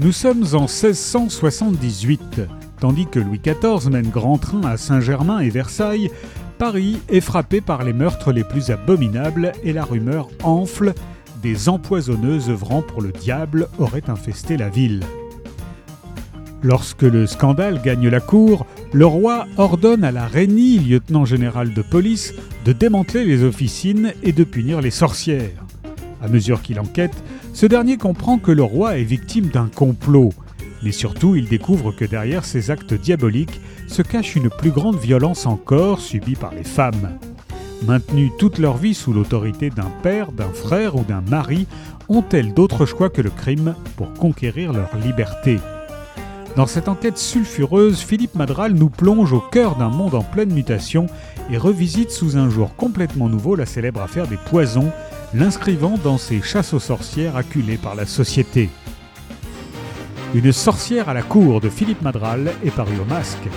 Nous sommes en 1678. Tandis que Louis XIV mène grand train à Saint-Germain et Versailles, Paris est frappé par les meurtres les plus abominables et la rumeur enfle des empoisonneuses œuvrant pour le diable auraient infesté la ville. Lorsque le scandale gagne la cour, le roi ordonne à la Reynie, lieutenant général de police, de démanteler les officines et de punir les sorcières. À mesure qu'il enquête, ce dernier comprend que le roi est victime d'un complot, mais surtout il découvre que derrière ces actes diaboliques se cache une plus grande violence encore subie par les femmes. Maintenues toute leur vie sous l'autorité d'un père, d'un frère ou d'un mari, ont-elles d'autres choix que le crime pour conquérir leur liberté? Dans cette enquête sulfureuse, Philippe Madral nous plonge au cœur d'un monde en pleine mutation et revisite sous un jour complètement nouveau la célèbre affaire des poisons, l'inscrivant dans ces chasses aux sorcières acculées par la société. Une sorcière à la cour de Philippe Madral est parue au masque.